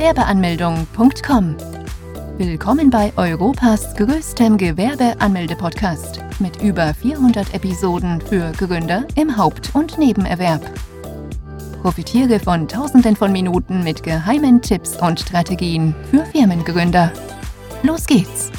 Gewerbeanmeldung.com. Willkommen bei Europas größtem Gewerbeanmelde-Podcast mit über 400 Episoden für Gründer im Haupt- und Nebenerwerb. Profitiere von Tausenden von Minuten mit geheimen Tipps und Strategien für Firmengründer. Los geht's!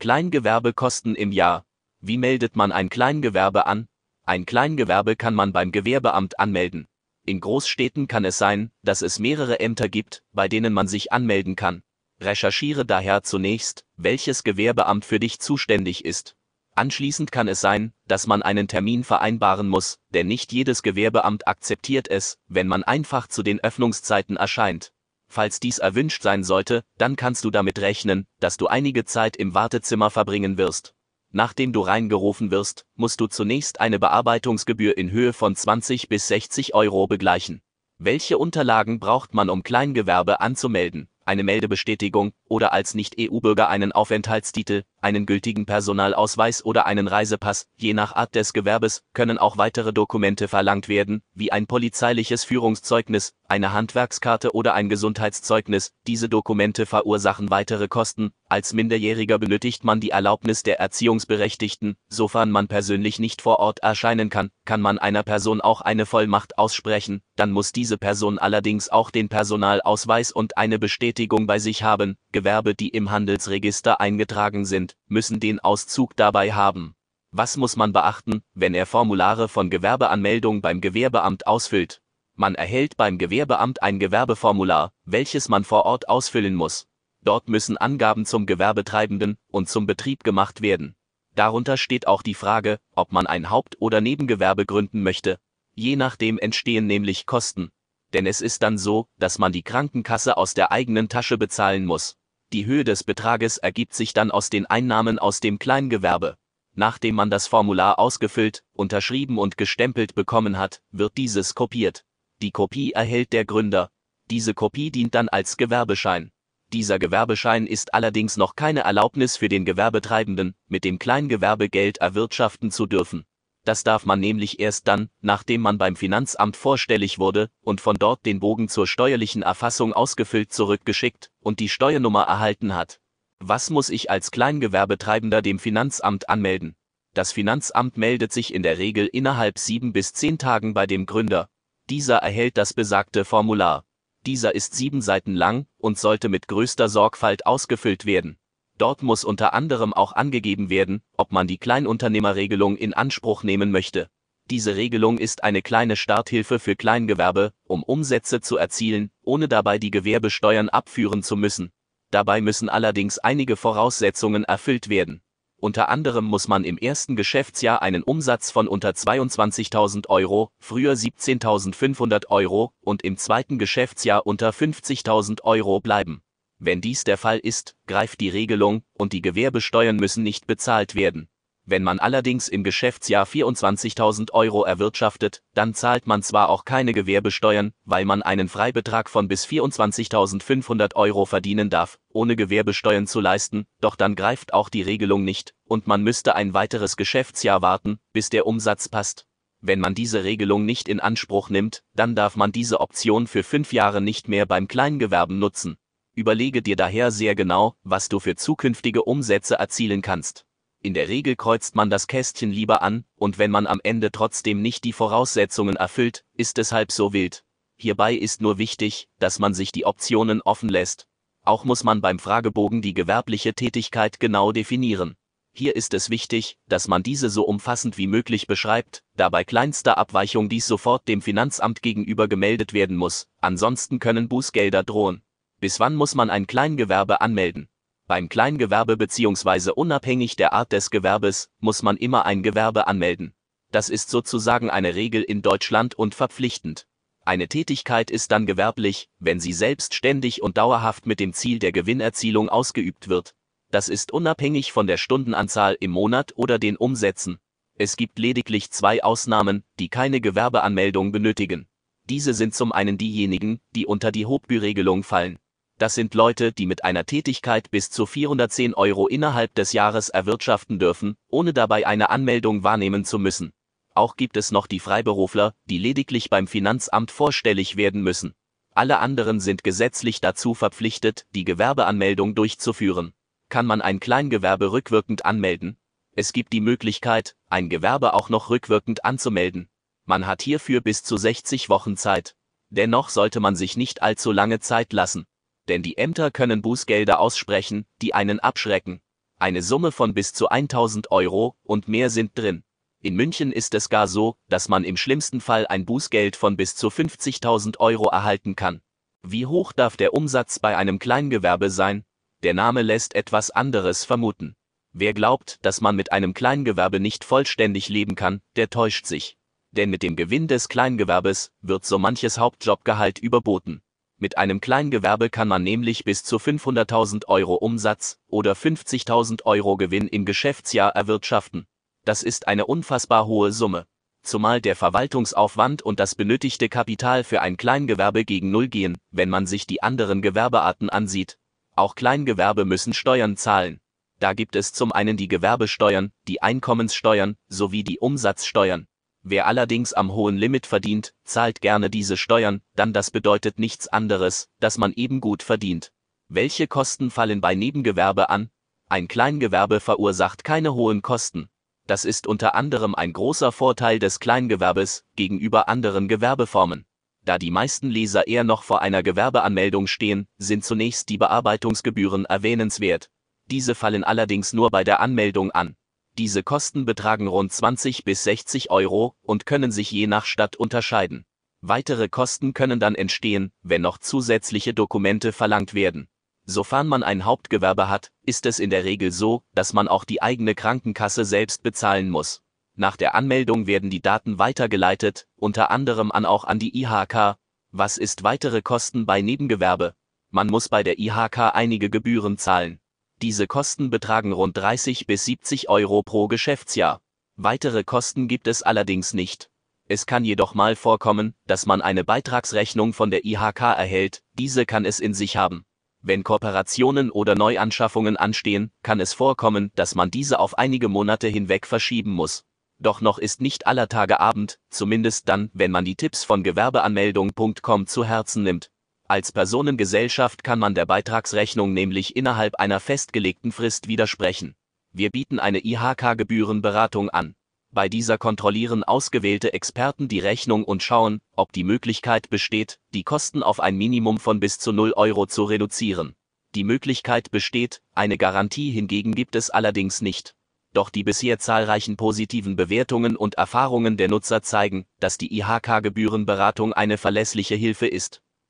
Kleingewerbekosten im Jahr. Wie meldet man ein Kleingewerbe an? Ein Kleingewerbe kann man beim Gewerbeamt anmelden. In Großstädten kann es sein, dass es mehrere Ämter gibt, bei denen man sich anmelden kann. Recherchiere daher zunächst, welches Gewerbeamt für dich zuständig ist. Anschließend kann es sein, dass man einen Termin vereinbaren muss, denn nicht jedes Gewerbeamt akzeptiert es, wenn man einfach zu den Öffnungszeiten erscheint. Falls dies erwünscht sein sollte, dann kannst du damit rechnen, dass du einige Zeit im Wartezimmer verbringen wirst. Nachdem du reingerufen wirst, musst du zunächst eine Bearbeitungsgebühr in Höhe von 20 bis 60 Euro begleichen. Welche Unterlagen braucht man, um Kleingewerbe anzumelden? eine Meldebestätigung oder als Nicht-EU-Bürger einen Aufenthaltstitel, einen gültigen Personalausweis oder einen Reisepass, je nach Art des Gewerbes, können auch weitere Dokumente verlangt werden, wie ein polizeiliches Führungszeugnis, eine Handwerkskarte oder ein Gesundheitszeugnis. Diese Dokumente verursachen weitere Kosten. Als Minderjähriger benötigt man die Erlaubnis der Erziehungsberechtigten, sofern man persönlich nicht vor Ort erscheinen kann, kann man einer Person auch eine Vollmacht aussprechen, dann muss diese Person allerdings auch den Personalausweis und eine Bestätigung bei sich haben. Gewerbe, die im Handelsregister eingetragen sind, müssen den Auszug dabei haben. Was muss man beachten, wenn er Formulare von Gewerbeanmeldung beim Gewerbeamt ausfüllt? Man erhält beim Gewerbeamt ein Gewerbeformular, welches man vor Ort ausfüllen muss. Dort müssen Angaben zum Gewerbetreibenden und zum Betrieb gemacht werden. Darunter steht auch die Frage, ob man ein Haupt- oder Nebengewerbe gründen möchte. Je nachdem entstehen nämlich Kosten. Denn es ist dann so, dass man die Krankenkasse aus der eigenen Tasche bezahlen muss. Die Höhe des Betrages ergibt sich dann aus den Einnahmen aus dem Kleingewerbe. Nachdem man das Formular ausgefüllt, unterschrieben und gestempelt bekommen hat, wird dieses kopiert. Die Kopie erhält der Gründer. Diese Kopie dient dann als Gewerbeschein. Dieser Gewerbeschein ist allerdings noch keine Erlaubnis für den Gewerbetreibenden, mit dem Kleingewerbe Geld erwirtschaften zu dürfen. Das darf man nämlich erst dann, nachdem man beim Finanzamt vorstellig wurde und von dort den Bogen zur steuerlichen Erfassung ausgefüllt zurückgeschickt und die Steuernummer erhalten hat. Was muss ich als Kleingewerbetreibender dem Finanzamt anmelden? Das Finanzamt meldet sich in der Regel innerhalb sieben bis zehn Tagen bei dem Gründer. Dieser erhält das besagte Formular. Dieser ist sieben Seiten lang und sollte mit größter Sorgfalt ausgefüllt werden. Dort muss unter anderem auch angegeben werden, ob man die Kleinunternehmerregelung in Anspruch nehmen möchte. Diese Regelung ist eine kleine Starthilfe für Kleingewerbe, um Umsätze zu erzielen, ohne dabei die Gewerbesteuern abführen zu müssen. Dabei müssen allerdings einige Voraussetzungen erfüllt werden. Unter anderem muss man im ersten Geschäftsjahr einen Umsatz von unter 22.000 Euro, früher 17.500 Euro, und im zweiten Geschäftsjahr unter 50.000 Euro bleiben. Wenn dies der Fall ist, greift die Regelung, und die Gewerbesteuern müssen nicht bezahlt werden. Wenn man allerdings im Geschäftsjahr 24.000 Euro erwirtschaftet, dann zahlt man zwar auch keine Gewerbesteuern, weil man einen Freibetrag von bis 24.500 Euro verdienen darf, ohne Gewerbesteuern zu leisten, doch dann greift auch die Regelung nicht, und man müsste ein weiteres Geschäftsjahr warten, bis der Umsatz passt. Wenn man diese Regelung nicht in Anspruch nimmt, dann darf man diese Option für fünf Jahre nicht mehr beim Kleingewerben nutzen. Überlege dir daher sehr genau, was du für zukünftige Umsätze erzielen kannst. In der Regel kreuzt man das Kästchen lieber an, und wenn man am Ende trotzdem nicht die Voraussetzungen erfüllt, ist es halb so wild. Hierbei ist nur wichtig, dass man sich die Optionen offen lässt. Auch muss man beim Fragebogen die gewerbliche Tätigkeit genau definieren. Hier ist es wichtig, dass man diese so umfassend wie möglich beschreibt, da bei kleinster Abweichung dies sofort dem Finanzamt gegenüber gemeldet werden muss, ansonsten können Bußgelder drohen. Bis wann muss man ein Kleingewerbe anmelden? Beim Kleingewerbe bzw. unabhängig der Art des Gewerbes muss man immer ein Gewerbe anmelden. Das ist sozusagen eine Regel in Deutschland und verpflichtend. Eine Tätigkeit ist dann gewerblich, wenn sie selbstständig und dauerhaft mit dem Ziel der Gewinnerzielung ausgeübt wird. Das ist unabhängig von der Stundenanzahl im Monat oder den Umsätzen. Es gibt lediglich zwei Ausnahmen, die keine Gewerbeanmeldung benötigen. Diese sind zum einen diejenigen, die unter die Hochbüregelung fallen. Das sind Leute, die mit einer Tätigkeit bis zu 410 Euro innerhalb des Jahres erwirtschaften dürfen, ohne dabei eine Anmeldung wahrnehmen zu müssen. Auch gibt es noch die Freiberufler, die lediglich beim Finanzamt vorstellig werden müssen. Alle anderen sind gesetzlich dazu verpflichtet, die Gewerbeanmeldung durchzuführen. Kann man ein Kleingewerbe rückwirkend anmelden? Es gibt die Möglichkeit, ein Gewerbe auch noch rückwirkend anzumelden. Man hat hierfür bis zu 60 Wochen Zeit. Dennoch sollte man sich nicht allzu lange Zeit lassen. Denn die Ämter können Bußgelder aussprechen, die einen abschrecken. Eine Summe von bis zu 1000 Euro und mehr sind drin. In München ist es gar so, dass man im schlimmsten Fall ein Bußgeld von bis zu 50.000 Euro erhalten kann. Wie hoch darf der Umsatz bei einem Kleingewerbe sein? Der Name lässt etwas anderes vermuten. Wer glaubt, dass man mit einem Kleingewerbe nicht vollständig leben kann, der täuscht sich. Denn mit dem Gewinn des Kleingewerbes wird so manches Hauptjobgehalt überboten. Mit einem Kleingewerbe kann man nämlich bis zu 500.000 Euro Umsatz oder 50.000 Euro Gewinn im Geschäftsjahr erwirtschaften. Das ist eine unfassbar hohe Summe. Zumal der Verwaltungsaufwand und das benötigte Kapital für ein Kleingewerbe gegen Null gehen, wenn man sich die anderen Gewerbearten ansieht. Auch Kleingewerbe müssen Steuern zahlen. Da gibt es zum einen die Gewerbesteuern, die Einkommenssteuern sowie die Umsatzsteuern. Wer allerdings am hohen Limit verdient, zahlt gerne diese Steuern, dann das bedeutet nichts anderes, dass man eben gut verdient. Welche Kosten fallen bei Nebengewerbe an? Ein Kleingewerbe verursacht keine hohen Kosten. Das ist unter anderem ein großer Vorteil des Kleingewerbes gegenüber anderen Gewerbeformen. Da die meisten Leser eher noch vor einer Gewerbeanmeldung stehen, sind zunächst die Bearbeitungsgebühren erwähnenswert. Diese fallen allerdings nur bei der Anmeldung an. Diese Kosten betragen rund 20 bis 60 Euro und können sich je nach Stadt unterscheiden. Weitere Kosten können dann entstehen, wenn noch zusätzliche Dokumente verlangt werden. Sofern man ein Hauptgewerbe hat, ist es in der Regel so, dass man auch die eigene Krankenkasse selbst bezahlen muss. Nach der Anmeldung werden die Daten weitergeleitet, unter anderem an auch an die IHK. Was ist weitere Kosten bei Nebengewerbe? Man muss bei der IHK einige Gebühren zahlen. Diese Kosten betragen rund 30 bis 70 Euro pro Geschäftsjahr. Weitere Kosten gibt es allerdings nicht. Es kann jedoch mal vorkommen, dass man eine Beitragsrechnung von der IHK erhält, diese kann es in sich haben. Wenn Kooperationen oder Neuanschaffungen anstehen, kann es vorkommen, dass man diese auf einige Monate hinweg verschieben muss. Doch noch ist nicht aller Tage Abend, zumindest dann, wenn man die Tipps von Gewerbeanmeldung.com zu Herzen nimmt. Als Personengesellschaft kann man der Beitragsrechnung nämlich innerhalb einer festgelegten Frist widersprechen. Wir bieten eine IHK-Gebührenberatung an. Bei dieser kontrollieren ausgewählte Experten die Rechnung und schauen, ob die Möglichkeit besteht, die Kosten auf ein Minimum von bis zu 0 Euro zu reduzieren. Die Möglichkeit besteht, eine Garantie hingegen gibt es allerdings nicht. Doch die bisher zahlreichen positiven Bewertungen und Erfahrungen der Nutzer zeigen, dass die IHK-Gebührenberatung eine verlässliche Hilfe ist.